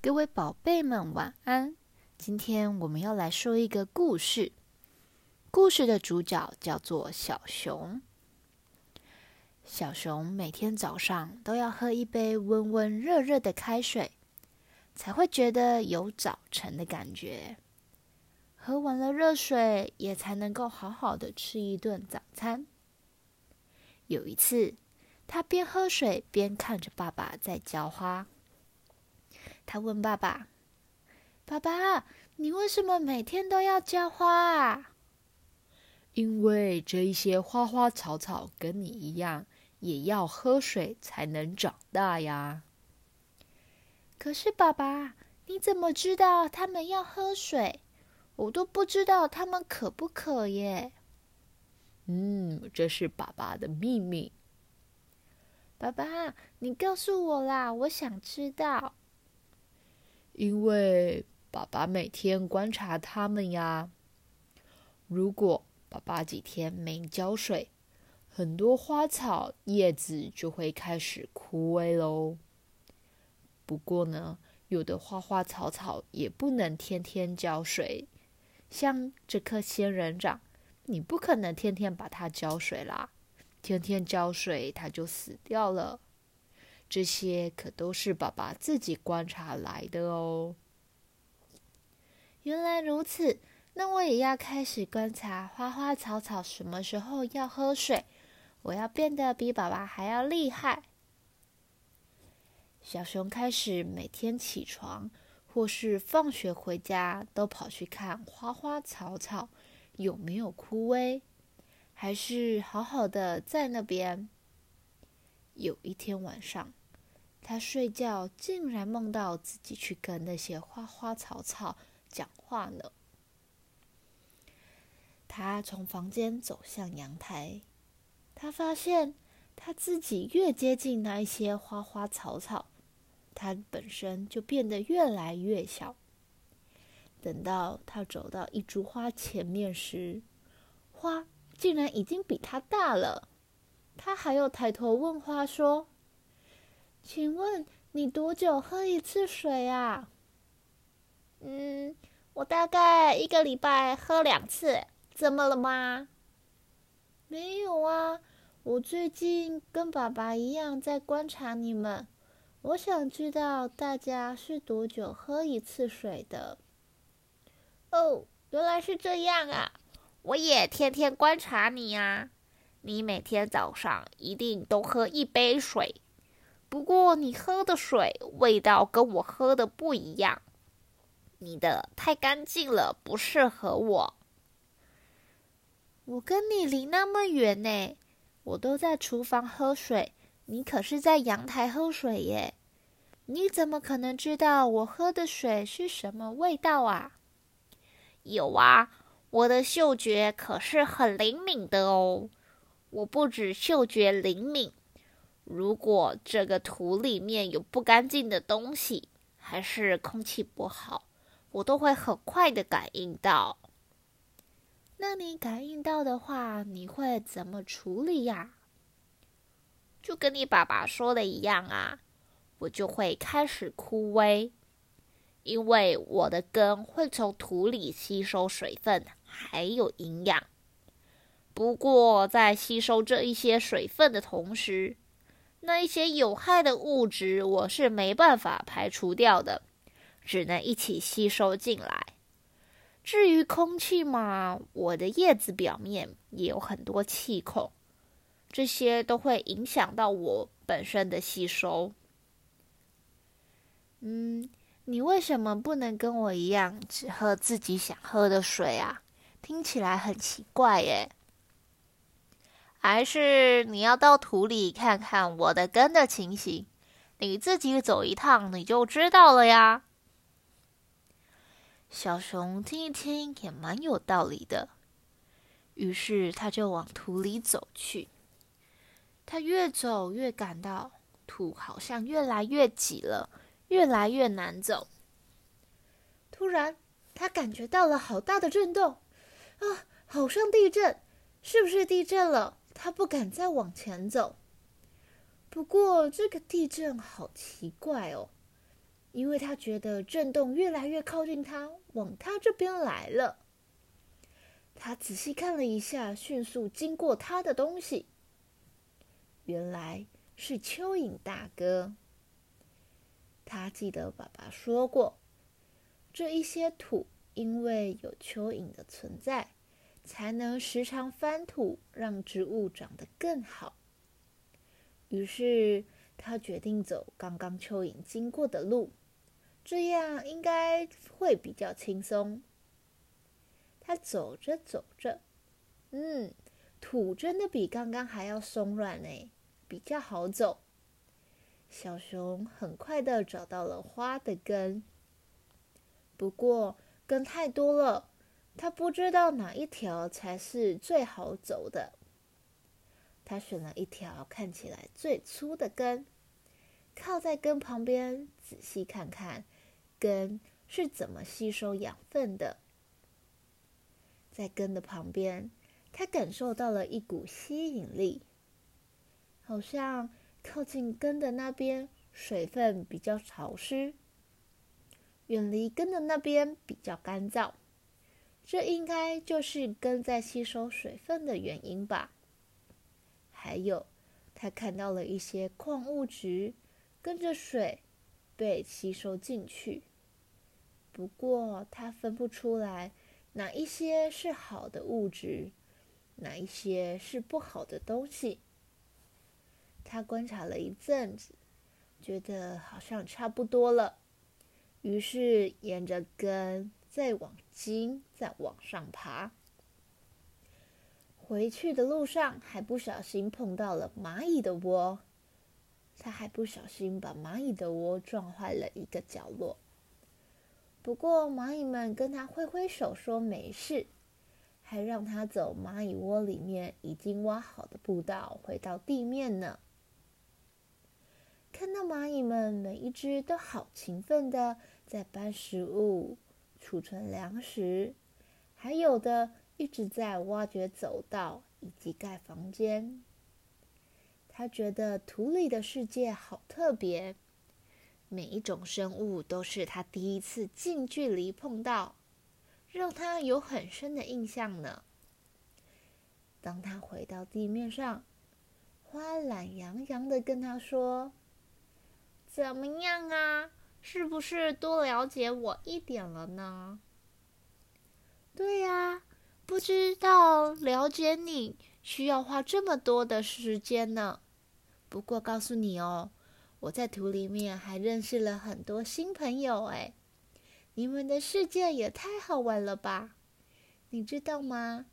各位宝贝们，晚安！今天我们要来说一个故事。故事的主角叫做小熊。小熊每天早上都要喝一杯温温热热的开水，才会觉得有早晨的感觉。喝完了热水，也才能够好好的吃一顿早餐。有一次，他边喝水边看着爸爸在浇花。他问爸爸：“爸爸，你为什么每天都要浇花啊？”“因为这一些花花草草跟你一样，也要喝水才能长大呀。”“可是爸爸，你怎么知道他们要喝水？我都不知道他们渴不渴耶。”“嗯，这是爸爸的秘密。”“爸爸，你告诉我啦，我想知道。”因为爸爸每天观察它们呀。如果爸爸几天没浇水，很多花草叶子就会开始枯萎喽。不过呢，有的花花草草也不能天天浇水，像这棵仙人掌，你不可能天天把它浇水啦，天天浇水它就死掉了。这些可都是爸爸自己观察来的哦。原来如此，那我也要开始观察花花草草什么时候要喝水。我要变得比爸爸还要厉害。小熊开始每天起床或是放学回家，都跑去看花花草草有没有枯萎，还是好好的在那边。有一天晚上。他睡觉竟然梦到自己去跟那些花花草草讲话呢。他从房间走向阳台，他发现他自己越接近那一些花花草草，他本身就变得越来越小。等到他走到一株花前面时，花竟然已经比他大了。他还有抬头问花说。请问你多久喝一次水啊？嗯，我大概一个礼拜喝两次。怎么了吗？没有啊，我最近跟爸爸一样在观察你们。我想知道大家是多久喝一次水的。哦，原来是这样啊！我也天天观察你呀。你每天早上一定都喝一杯水。不过你喝的水味道跟我喝的不一样，你的太干净了，不适合我。我跟你离那么远呢，我都在厨房喝水，你可是在阳台喝水耶。你怎么可能知道我喝的水是什么味道啊？有啊，我的嗅觉可是很灵敏的哦。我不止嗅觉灵敏。如果这个土里面有不干净的东西，还是空气不好，我都会很快的感应到。那你感应到的话，你会怎么处理呀？就跟你爸爸说的一样啊，我就会开始枯萎，因为我的根会从土里吸收水分还有营养。不过，在吸收这一些水分的同时，那一些有害的物质，我是没办法排除掉的，只能一起吸收进来。至于空气嘛，我的叶子表面也有很多气孔，这些都会影响到我本身的吸收。嗯，你为什么不能跟我一样只喝自己想喝的水啊？听起来很奇怪耶。还是你要到土里看看我的根的情形，你自己走一趟你就知道了呀。小熊听一听也蛮有道理的，于是他就往土里走去。他越走越感到土好像越来越挤了，越来越难走。突然，他感觉到了好大的震动，啊，好像地震，是不是地震了？他不敢再往前走。不过，这个地震好奇怪哦！因为他觉得震动越来越靠近他，往他这边来了。他仔细看了一下，迅速经过他的东西，原来是蚯蚓大哥。他记得爸爸说过，这一些土因为有蚯蚓的存在，才能时常翻土，让植物长得更好。于是他决定走刚刚蚯蚓经过的路，这样应该会比较轻松。他走着走着，嗯，土真的比刚刚还要松软呢，比较好走。小熊很快的找到了花的根，不过根太多了，他不知道哪一条才是最好走的。他选了一条看起来最粗的根，靠在根旁边，仔细看看根是怎么吸收养分的。在根的旁边，他感受到了一股吸引力，好像靠近根的那边水分比较潮湿，远离根的那边比较干燥。这应该就是根在吸收水分的原因吧。还有，他看到了一些矿物质跟着水被吸收进去，不过他分不出来。哪一些是好的物质，哪一些是不好的东西？他观察了一阵子，觉得好像差不多了，于是沿着根再往金再往上爬。回去的路上还不小心碰到了蚂蚁的窝，他还不小心把蚂蚁的窝撞坏了一个角落。不过蚂蚁们跟他挥挥手说没事，还让他走蚂蚁窝里面已经挖好的步道回到地面呢。看到蚂蚁们每一只都好勤奋的在搬食物、储存粮食，还有的一直在挖掘走道以及盖房间。他觉得土里的世界好特别。每一种生物都是他第一次近距离碰到，让他有很深的印象呢。当他回到地面上，花懒洋洋的跟他说：“怎么样啊？是不是多了解我一点了呢？”“对呀，不知道了解你需要花这么多的时间呢。不过告诉你哦。”我在土里面还认识了很多新朋友哎，你们的世界也太好玩了吧！你知道吗？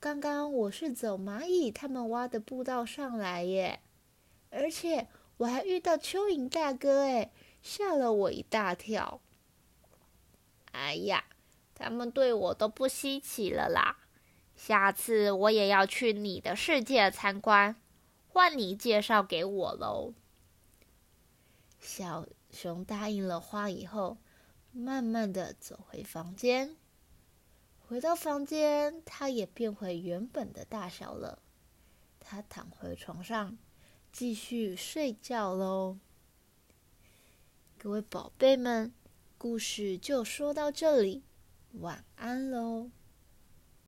刚刚我是走蚂蚁他们挖的步道上来耶，而且我还遇到蚯蚓大哥哎，吓了我一大跳。哎呀，他们对我都不稀奇了啦！下次我也要去你的世界参观，换你介绍给我喽。小熊答应了花以后，慢慢的走回房间。回到房间，它也变回原本的大小了。它躺回床上，继续睡觉喽。各位宝贝们，故事就说到这里，晚安喽。